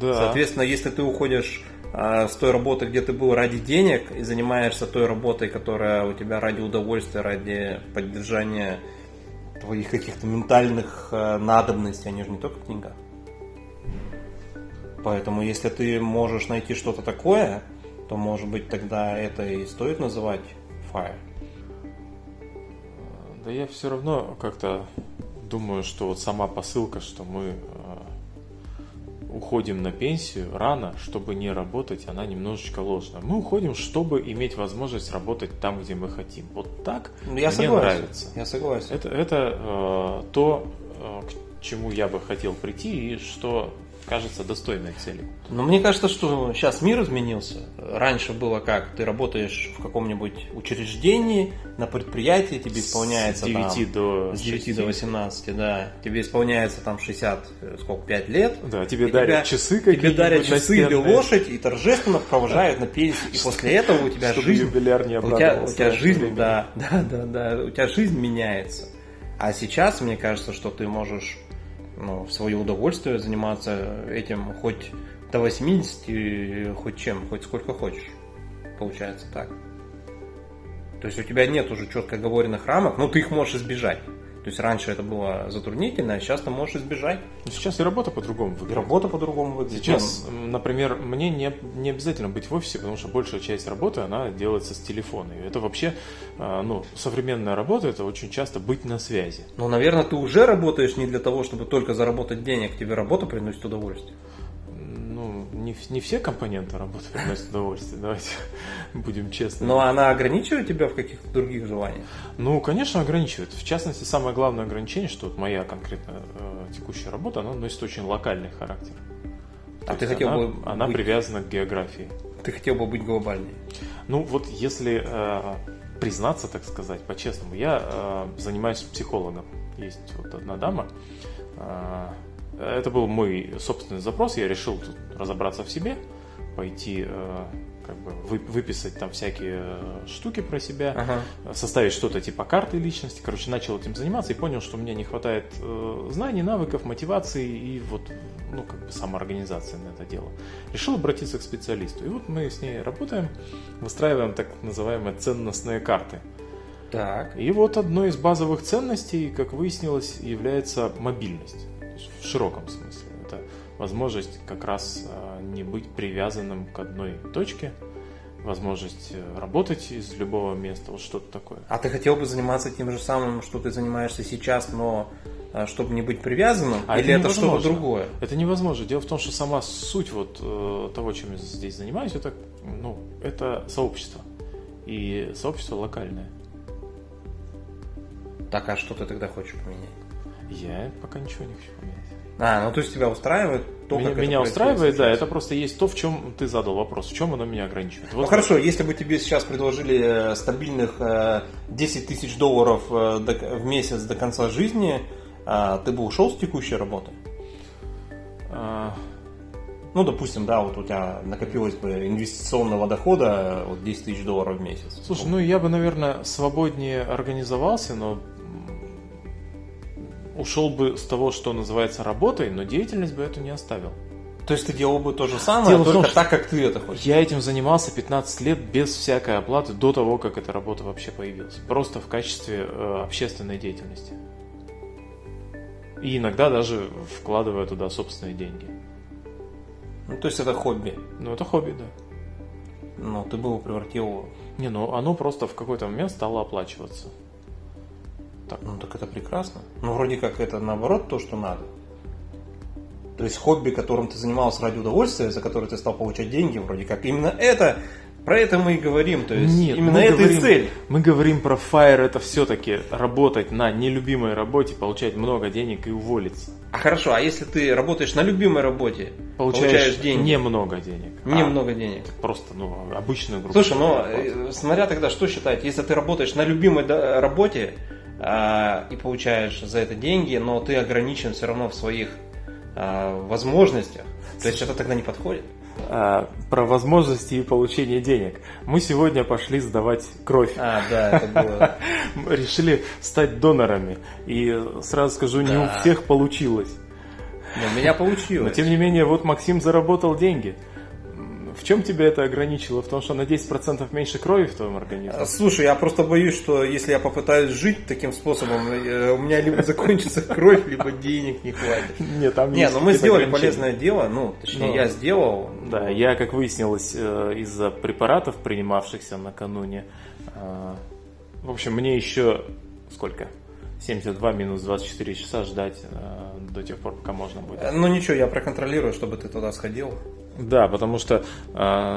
Да. Соответственно, если ты уходишь а, с той работы, где ты был ради денег, и занимаешься той работой, которая у тебя ради удовольствия, ради поддержания твоих каких-то ментальных а, надобностей, они же не только в деньгах. Поэтому, если ты можешь найти что-то такое, то, может быть, тогда это и стоит называть fire. Да я все равно как-то думаю, что вот сама посылка, что мы э, уходим на пенсию рано, чтобы не работать, она немножечко ложная. Мы уходим, чтобы иметь возможность работать там, где мы хотим. Вот так Ну, Я мне согласен. нравится. Я согласен. Это, это э, то, э, к чему я бы хотел прийти и что кажется достойной целью. Но мне кажется, что сейчас мир изменился. Раньше было как? Ты работаешь в каком-нибудь учреждении, на предприятии, тебе исполняется с 9 там, до с 9 6. до 18, да. Тебе исполняется там 60, э, сколько, 5 лет. Да, тебе дарят тебя- часы Тебе какие-нибудь дарят часы или лошадь и торжественно провожают на пенсию. И после этого у тебя жизнь юбиляр не у тебя, у тебя жизнь, да, [LAUGHS] да, да, да, у тебя жизнь меняется. А сейчас, мне кажется, что ты можешь ну, в свое удовольствие заниматься этим хоть до 80, и хоть чем, хоть сколько хочешь. Получается так. То есть у тебя нет уже четко оговоренных рамок, но ты их можешь избежать. То есть раньше это было затруднительно, а сейчас ты можешь избежать. Сейчас и работа по-другому И выглядит. работа по-другому выглядит. Сейчас, например, мне не, не обязательно быть в офисе, потому что большая часть работы, она делается с телефона. И это вообще, а, ну, современная работа, это очень часто быть на связи. Ну, наверное, ты уже работаешь не для того, чтобы только заработать денег, тебе работа приносит удовольствие. Не, не все компоненты работы приносят удовольствие, давайте [LAUGHS] будем честны. Но она ограничивает тебя в каких-то других желаниях. Ну, конечно, ограничивает. В частности, самое главное ограничение, что вот моя конкретно э, текущая работа, она носит очень локальный характер. А То ты есть хотел она, бы она быть- привязана к географии. Ты хотел бы быть глобальней. Ну вот если э, признаться, так сказать, по-честному, я э, занимаюсь психологом. Есть вот одна дама. э, это был мой собственный запрос. Я решил тут разобраться в себе, пойти э, как бы вы- выписать там всякие э, штуки про себя, Ага. составить что-то типа карты личности. Короче, начал этим заниматься и понял, что у меня не хватает э, знаний, навыков, мотивации и вот ну, как бы самоорганизации на это дело. Решил обратиться к специалисту. И вот мы с ней работаем, выстраиваем так называемые ценностные карты. Так. И вот одной из базовых ценностей, как выяснилось, является мобильность. В широком смысле. Это возможность как раз а, не быть привязанным к одной точке, возможность э, работать из любого места, вот что-то такое. А ты хотел бы заниматься тем же самым, что ты занимаешься сейчас, но а, чтобы не быть привязанным, А или это это что-то другое? Это невозможно. Дело в том, что сама суть вот э, того, чем я здесь занимаюсь, это, ну, это сообщество. И сообщество локальное. Так, а что ты тогда хочешь поменять? Я пока ничего не хочу поменять. А, ну то есть тебя устраивает то, меня как это меня устраивает, да, это просто есть то, в чем ты задал вопрос, в чем оно меня ограничивает. Ну Вот хорошо, если бы тебе сейчас предложили э, стабильных э, 10 тысяч долларов э, в месяц до конца жизни, а, ты бы ушел с текущей работы? а, Ну, допустим, да, вот у тебя накопилось бы инвестиционного дохода э, вот 10 тысяч долларов в месяц. Слушай, ну я бы, наверное, свободнее организовался, но ушел бы с того, что называется работой, но деятельность бы эту не оставил. То есть ты делал бы то же самое, Дело только том, так, как ты это хочешь. Я этим занимался 15 лет без всякой оплаты до того, как эта работа вообще появилась. Просто в качестве э, общественной деятельности. И иногда даже вкладывая туда собственные деньги. Ну, то есть это хобби. Ну, это хобби, да. Ну, ты бы его превратил... Не, ну оно просто в какой-то момент стало оплачиваться. Ну, так это прекрасно. Ну, вроде как это наоборот то, что надо. То есть хобби, которым ты занимался ради удовольствия, за которое ты стал получать деньги, вроде как именно это, про это мы и говорим. То есть Нет, именно это говорим- и цель. Мы говорим про Fire, это все-таки работать на нелюбимой работе, получать много денег и уволиться. А хорошо, а если ты работаешь на любимой работе, Получаешь, получаешь, деньги, немного денег. немного денег. А просто, ну, обычную группу. Слушай, ну, зарплаты. э, смотря тогда что считать, если ты работаешь на любимой работе и получаешь за это деньги, но ты ограничен все равно в своих а, возможностях, то есть это тогда не подходит. А, про возможности и получение денег. Мы сегодня пошли сдавать кровь. А, да, это было. [LAUGHS] Мы Решили стать донорами. И сразу скажу, не Да. у всех получилось. Ну, у меня Но получилось. тем не менее, вот Максим заработал деньги. В чем тебя это ограничило? В том, что на 10% меньше крови в твоем организме? А, Слушай, я просто боюсь, что если я попытаюсь жить таким способом, э, у меня либо [LAUGHS] закончится кровь, либо денег не хватит. Нет, там Не, есть ну мы сделали полезное дело, ну, точнее, Ну, я сделал. Да, я, как выяснилось, э, из-за препаратов, принимавшихся накануне, э, в общем, мне еще сколько? 72 минус 24 часа ждать э, до тех пор, пока можно будет. Ну ничего, я проконтролирую, чтобы ты туда сходил. Да, потому что э,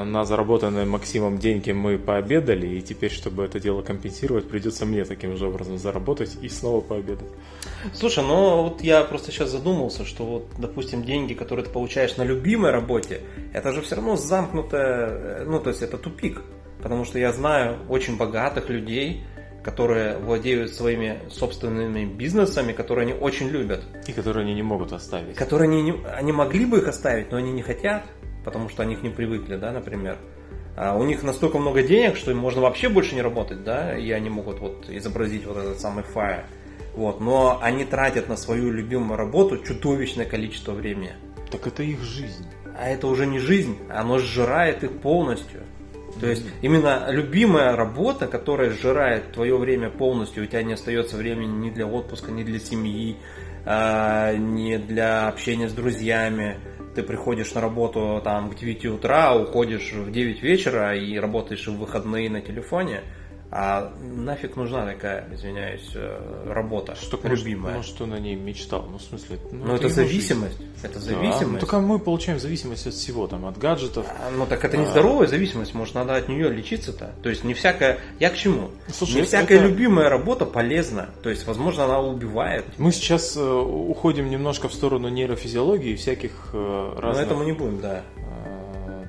на заработанные Максимом деньги мы пообедали, и теперь, чтобы это дело компенсировать, придется мне таким же образом заработать и снова пообедать. Слушай, ну вот я просто сейчас задумался, что вот, допустим, деньги, которые ты получаешь на любимой работе, это же все равно замкнутое, э, ну то есть это тупик. Потому что я знаю очень богатых людей, которые владеют своими собственными бизнесами, которые они очень любят. И которые они не могут оставить. Которые они, не- они могли бы их оставить, но они не хотят, потому что они к ним привыкли, да, например. А у них настолько много денег, что им можно вообще больше не работать, да, и они могут вот изобразить вот этот самый fire. Вот, но они тратят на свою любимую работу чудовищное количество времени. Так это их жизнь. А это уже не жизнь, оно сжирает их полностью. То есть именно любимая работа, которая сжирает твое время полностью, у тебя не остается времени ни для отпуска, ни для семьи, а, ни для общения с друзьями. Ты приходишь на работу там к 9 утра, уходишь в 9 вечера и работаешь в выходные на телефоне. А нафиг нужна такая, извиняюсь, э, работа Что, любимая? может, он о ней мечтал. Ну, в смысле... Ну, это его жизнь. зависимость. Это Да, зависимость. ну, только мы получаем зависимость от всего, там, от гаджетов. А, Ну так это не здоровая зависимость, может надо от нее лечиться-то. То есть не всякая. Я к чему? Слушай, не всякая это- любимая работа полезна. То есть, возможно, она убивает. Мы сейчас э, уходим немножко в сторону нейрофизиологии и всяких э, Но разных это мы не будем, да.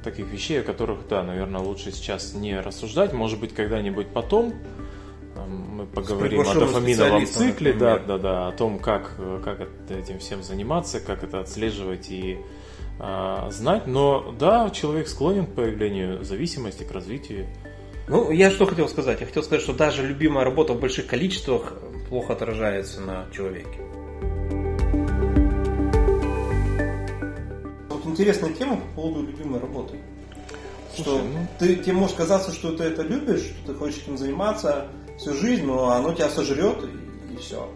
Таких вещей, о которых, да, наверное, лучше сейчас не рассуждать. Может быть, когда-нибудь потом э, мы поговорим о дофаминовом цикле, да, например. да, да, о том, как, как этим всем заниматься, как это отслеживать и э, знать. Но да, человек склонен к появлению зависимости, к развитию. Ну, я что хотел сказать? Я хотел сказать, что даже любимая работа в больших количествах плохо отражается на человеке. Интересная тема по поводу любимой работы. Что Слушай, ну- ты, тебе может казаться, что ты это любишь, что ты хочешь этим заниматься всю жизнь, но оно тебя сожрет и, все.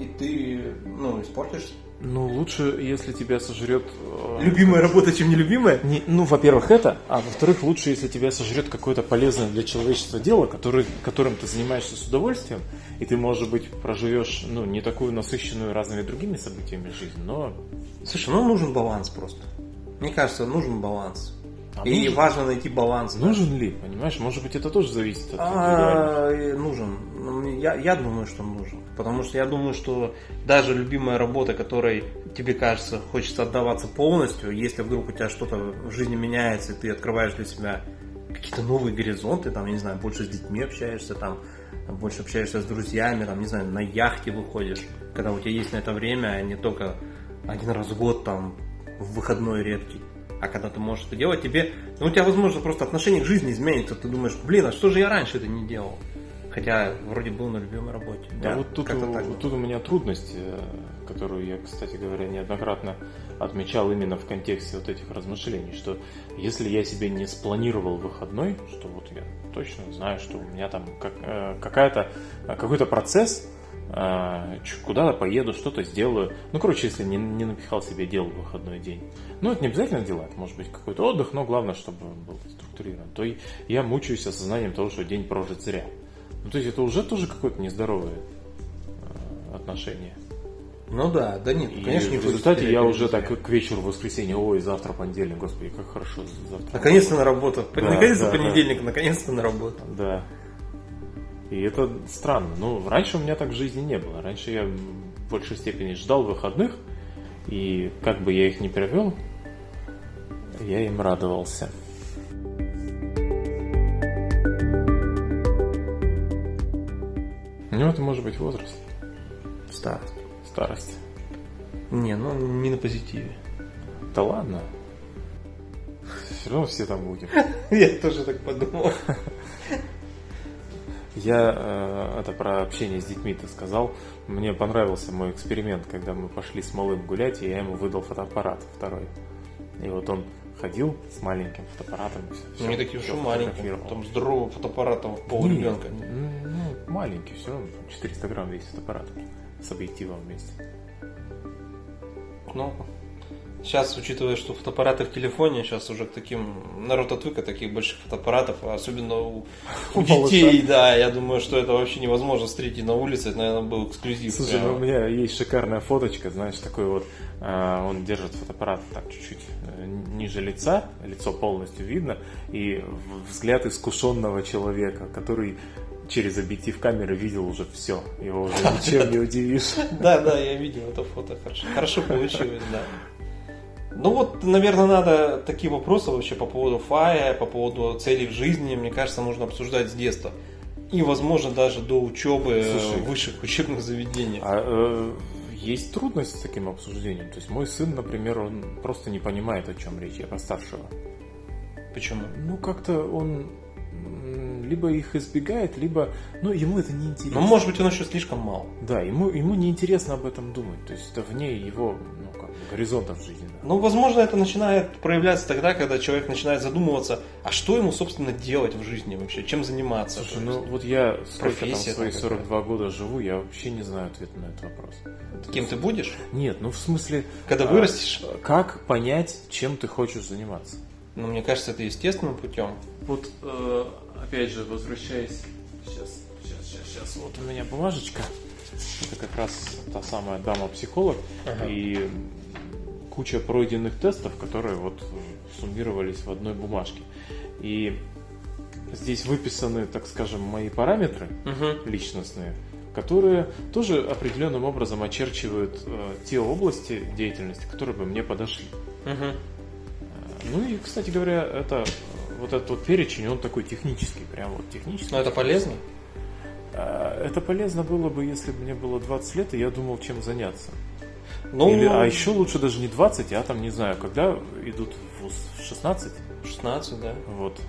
И ты ну, испортишь Ну, лучше, если тебя сожрет... э, Любимая работа, чем нелюбимая? Не, ну, во-первых, это, а во-вторых, лучше, если тебя сожрет какое-то полезное для человечества дело, который, которым ты занимаешься с удовольствием, и ты, может быть, проживешь, ну, не такую насыщенную разными другими событиями жизнь, но... Слушай, ну нужен баланс просто. Мне кажется, нужен баланс. А И нужен? важно найти баланс. да. Нужен ли, понимаешь? Может быть, это тоже зависит от. А, э, нужен. Ну, Я, я думаю, что нужен. Потому что я думаю, что даже любимая работа, которой тебе кажется, хочется отдаваться полностью, если вдруг у тебя что-то в жизни меняется, и ты открываешь для себя какие-то новые горизонты, там, я не знаю, больше с детьми общаешься, там, больше общаешься с друзьями, там, не знаю, на яхте выходишь, когда у тебя есть на это время, а не только один раз в год, там, в выходной редкий. А когда ты можешь это делать, тебе, ну, у тебя, возможно, просто отношение к жизни изменится. Ты думаешь, блин, а что же я раньше это не делал? Хотя вроде был на любимой работе. Да, Я вот тут, у, вот тут у меня трудность, э, которую я, кстати говоря, неоднократно отмечал именно в контексте вот этих размышлений, что если я себе не спланировал выходной, что вот я точно знаю, что у меня там как, э, какая-то, э, какой-то процесс, куда-то поеду, что-то сделаю. Ну, короче, если не, не напихал себе дел в выходной день. Ну, это не обязательно дела, это может быть какой-то отдых, но главное, чтобы он был структурирован. То я мучаюсь осознанием того, что день прожит зря. Ну, то есть это уже тоже какое-то нездоровое э, отношение. Ну да, да нет, И конечно, не в результате я уже так к вечеру воскресенья, ой, завтра понедельник, господи, как хорошо завтра. Наконец-то на работу. Да, наконец-то да, да. понедельник, наконец-то на работу. Да. И это странно. Ну, раньше у меня так в жизни не было. Раньше я в большей степени ждал выходных, и как бы я их не провел, я им радовался. Ну, это может быть возраст, Старость. старость. Не, ну не на позитиве. Да ладно. Все равно все там будем. [LAUGHS] Я тоже так подумал. Я э, это про общение с детьми ты сказал. Мне понравился мой эксперимент, когда мы пошли с малым гулять, и я ему выдал фотоаппарат второй. И вот он ходил с маленьким фотоаппаратом. всё- Ну, не такие уж фотографировал. Там здорового фотоаппарата в пол Не, ребенка. Ну, маленький, все равно 400 грамм весит фотоаппарат с объективом вместе. Ну, сейчас, учитывая, что фотоаппараты в телефоне, сейчас уже к таким, народ отвык от таких больших фотоаппаратов, а особенно у, у детей, да, я думаю, что это вообще невозможно встретить на улице, это, наверное, был эксклюзив. Слушай, прямо. ну у меня есть шикарная фоточка, знаешь, такой вот, а, он держит фотоаппарат так чуть-чуть э, ниже лица, лицо полностью видно, и взгляд искушенного человека, который через объектив камеры видел уже все, его уже ничем не удивишь. [LAUGHS] Да, да, я видел это фото, хорошо, хорошо получилось, да. Ну вот, наверное, надо такие вопросы вообще по поводу фая, по поводу целей в жизни, мне кажется, нужно обсуждать с детства. И, возможно, даже до учебы э, Слушай, в высших учебных заведениях. А э, есть трудность с таким обсуждением. То есть мой сын, например, он просто не понимает, о чем речь, я про старшего. Почему? Ну, как-то он либо их избегает, либо, ну, ему это не интересно. Ну, может быть, он еще слишком мал. Да, ему, ему неинтересно об этом думать. То есть это вне его ну, как бы, горизонтов жизненных. Ну, возможно, это начинает проявляться тогда, когда человек начинает задумываться, а что ему, собственно, делать в жизни вообще, чем заниматься. Слушай, ну вот я сколько там свои там 42 года живу, я вообще не знаю ответа на этот вопрос. Кем ты будешь, Нет, ну в смысле... когда а, вырастешь? Как понять, чем ты хочешь заниматься? Ну, мне кажется, это естественным путем. Вот, э, опять же, возвращаясь... Сейчас, сейчас, сейчас, сейчас. Вот у меня бумажечка. Это как раз та самая дама-психолог. Ага. И куча пройденных тестов, которые вот э, суммировались в одной бумажке. И здесь выписаны, так скажем, мои параметры Угу. личностные, которые тоже определенным образом очерчивают э, те области деятельности, которые бы мне подошли. Угу. Ну и, кстати говоря, это вот этот вот перечень, он такой технический, прям вот технический. Но это полезно? А, Это полезно было бы, если бы мне было 20 лет, и я думал, чем заняться. Ну, Или, а еще лучше даже не 20, а там, не знаю, когда идут в ВУЗ? В 16? 16, да. Вот.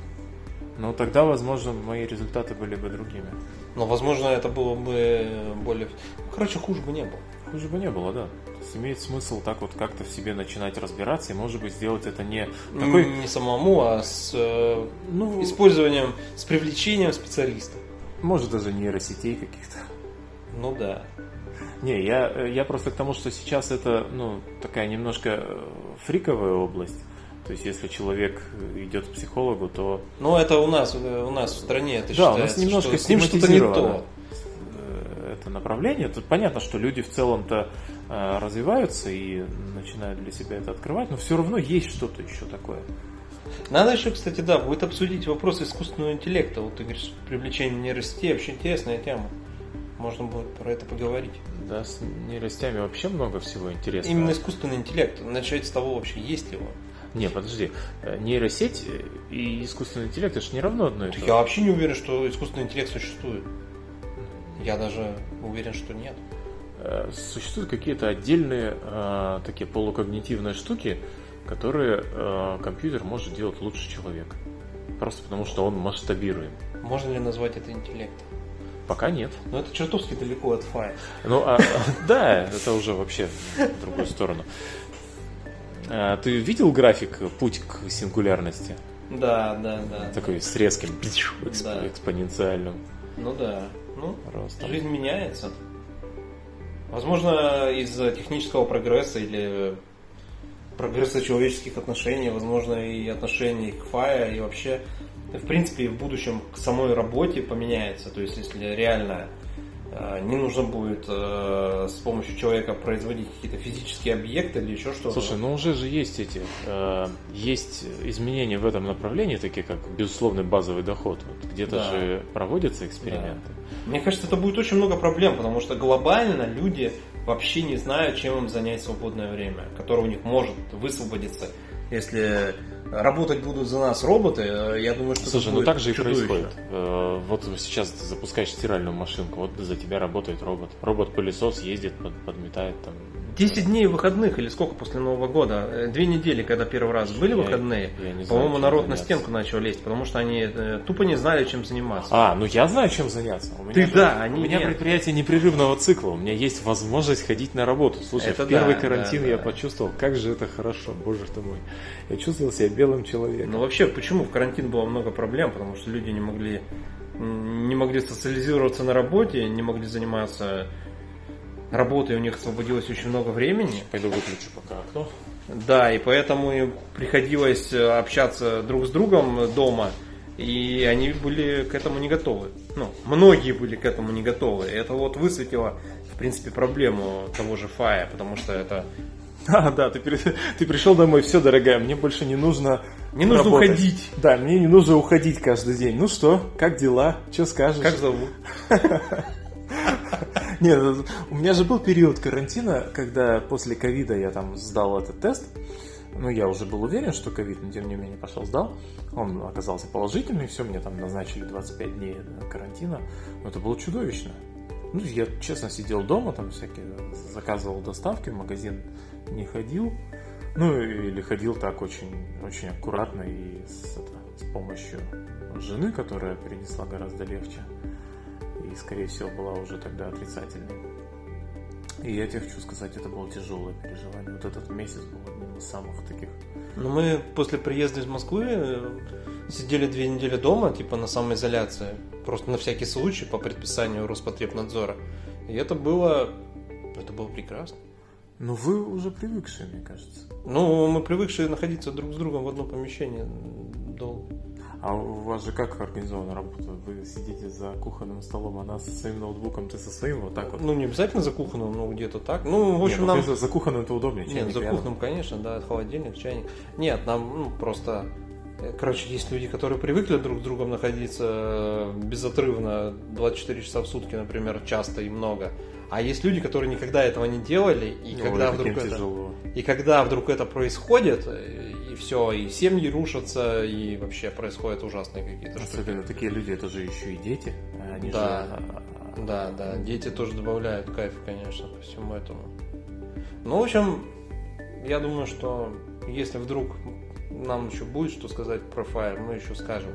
Но тогда, возможно, мои результаты были бы другими. Но, возможно, это было бы более... Короче, хуже бы не было. Хуже бы не было, да. Имеет смысл так вот как-то в себе начинать разбираться, и, может быть, сделать это не такой... Не самому, а с э, Ну, использованием, с привлечением специалиста. может, даже нейросетей каких-то. Ну да. Не, я, э, я просто к тому, что сейчас это, ну, такая немножко э, фриковая область. То есть, если человек идет к психологу, то... Ну, это у нас, у нас в стране это Да, у считается, нас немножко что с ним что-то не то. Э, направление. Тут понятно, что люди в целом-то э, развиваются и начинают для себя это открывать, но все равно есть что-то еще такое. Надо еще, кстати, да, будет обсудить вопрос искусственного интеллекта. Вот ты говоришь, привлечение нейросетей, вообще интересная тема. Можно будет про это поговорить. Да, с нейросетями вообще много всего интересного. Именно искусственный интеллект. Начать с того вообще, есть его. Не, подожди. Э, Нейросеть и искусственный интеллект это же не равно одно и то. Я вообще не уверен, что искусственный интеллект существует. Я даже уверен, что нет. Э, Существуют какие-то отдельные э, такие полукогнитивные штуки, которые э, компьютер может делать лучше человека. Просто потому, что он масштабируем. Можно ли назвать это интеллектом? Пока нет. Но это чертовски далеко от фая. Ну, а, [LAUGHS] да, это уже вообще в другую сторону. А, Ты видел график «Путь к сингулярности»? Да, да, да. Такой с резким эксп- Да. экспоненциальным Ну да. Ну, ростом. жизнь меняется. Возможно, из-за технического прогресса или прогресса человеческих отношений, возможно, и отношений к фая, и вообще, в принципе, в будущем к самой работе поменяется. То есть, если реально не нужно будет э, с помощью человека производить какие-то физические объекты или еще что-то. Слушай, ну уже же есть эти, э, есть изменения в этом направлении, такие как безусловный базовый доход. Вот где-то Да. же проводятся эксперименты. Мне кажется, это будет очень много проблем, потому что глобально люди вообще не знают, чем им занять свободное время, которое у них может высвободиться. Если работать будут за нас роботы, э, я думаю, что Слушай, ну так же и происходит. Э, Вот сейчас ты запускаешь стиральную машинку, вот за тебя работает робот. Робот-пылесос ездит, под- подметает там. 10 дней выходных или сколько после Нового года? Э, Две недели, когда первый раз были Я- выходные. По-моему, народ на стенку начал лезть, потому что они э, тупо не знали, чем заниматься. А, ну я знаю, чем заняться. У меня Ты же- да, они У меня нет. предприятие непрерывного цикла. У меня есть возможность ходить на работу. Слушай, Это в первый да, карантин да, я да. почувствовал, как же это хорошо, боже ты мой. Я чувствовал себя белым человеком. Ну вообще, почему в карантин было много проблем? Потому что люди не могли не могли социализироваться на работе, не могли заниматься работой, у них освободилось очень много времени. Пойду выключу пока окно. Да, и поэтому им приходилось э, общаться друг с другом дома, и они были к этому не готовы. Ну, многие были к этому не готовы. И это вот высветило, в принципе, проблему того же Фая, потому что это [LAUGHS] А, да, ты, ты пришел домой, все, дорогая, мне больше не нужно Не нужно работать. уходить. Да, мне не нужно уходить каждый день. Ну что, как дела? Что скажешь? как зовут? [LAUGHS] [LAUGHS] Нет, ну, у меня же был период карантина, когда после ковида я там сдал этот тест. Ну, я уже был уверен, что ковид, но тем не менее пошел, сдал. Он оказался положительный, все, мне там назначили 25 дней карантина. Но это было чудовищно. Ну, я честно сидел дома, там всякие заказывал доставки, в магазин не ходил. Ну, или ходил так очень, очень аккуратно и с, это, с помощью жены, которая перенесла гораздо легче. И, скорее всего, была уже тогда отрицательной. И я тебе хочу сказать, это было тяжелое переживание. Вот этот месяц был одним из самых таких. Ну, мы после приезда из Москвы э, сидели две недели дома, типа на самоизоляции, просто на всякий случай по предписанию Роспотребнадзора. И это было, это было прекрасно. Ну, вы уже привыкшие, мне кажется. Ну, мы привыкшие находиться друг с другом в одном помещении. А у вас же как организована работа? Вы сидите за кухонным столом, она со своим ноутбуком, ты со своим, вот так вот? Ну, не обязательно за кухонным, но где-то так. Ну, в общем, Нет, ну, нам... конечно, за кухонным это удобнее. Нет, за рядом. кухонным, конечно, да, холодильник, чайник. Нет, нам ну, просто... э, Короче, есть люди, которые привыкли друг с другом находиться э, безотрывно 24 часа в сутки, например, часто и много. А есть люди, которые никогда этого не делали, и Ой, когда вдруг это... тяжело. И когда вдруг это происходит, и все, и семьи рушатся, и вообще происходят ужасные какие-то штуки. Особенно такие люди, это же еще и дети. Они Да. же... Да, да, дети тоже добавляют кайф, конечно, по всему этому. Ну, в общем, я думаю, что если вдруг нам еще будет что сказать про Fire, мы еще скажем.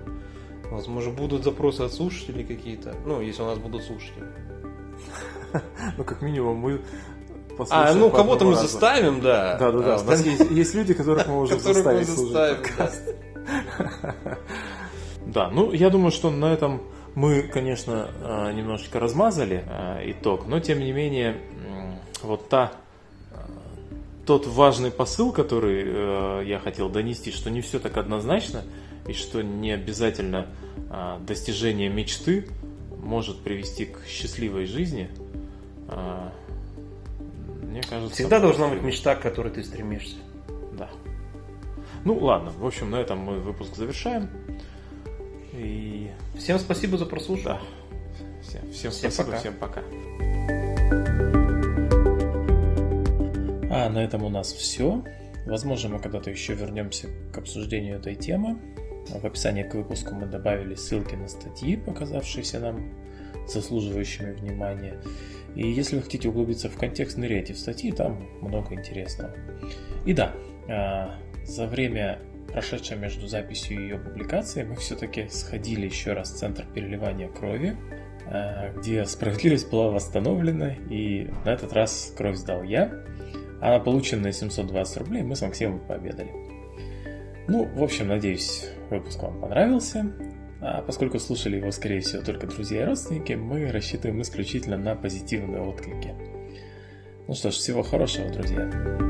Возможно, будут запросы от слушателей какие-то. Ну, если у нас будут слушатели. [LAUGHS] [LAUGHS] Ну, как минимум, мы послушаем А, ну кого-то мы разу. заставим, да. Да, да, да. А У нас есть, есть люди, которых мы можем [LAUGHS] заставить слушать подкаст. [LAUGHS] Да, ну я думаю, что на этом Мы, конечно, э, немножечко размазали э, итог, но тем не менее, вот та тот важный посыл, который я хотел донести, что не все так однозначно, и что не обязательно достижение мечты может привести к счастливой жизни. Мне кажется... Всегда должна быть мечта, к которой ты стремишься. Да. Ну ладно, в общем, на этом мы выпуск завершаем. И всем спасибо за прослушивание. Да. Всем, всем, всем спасибо, пока. всем пока. А на этом у нас все. Возможно, мы когда-то еще вернемся к обсуждению этой темы. В описании к выпуску мы добавили ссылки на статьи, показавшиеся нам заслуживающими внимания. И если вы хотите углубиться в контекст, ныряйте в статьи, там много интересного. И да, а, за время, прошедшее между записью и ее публикацией, мы все-таки сходили еще раз в центр переливания крови, а, где справедливость была восстановлена, и на этот раз кровь сдал я, а на полученные 720 рублей мы с Максимом пообедали. Ну, в общем, надеюсь, выпуск вам понравился. А поскольку слушали его, скорее всего, только друзья и родственники, мы рассчитываем исключительно на позитивные отклики. Ну что ж, всего хорошего, друзья.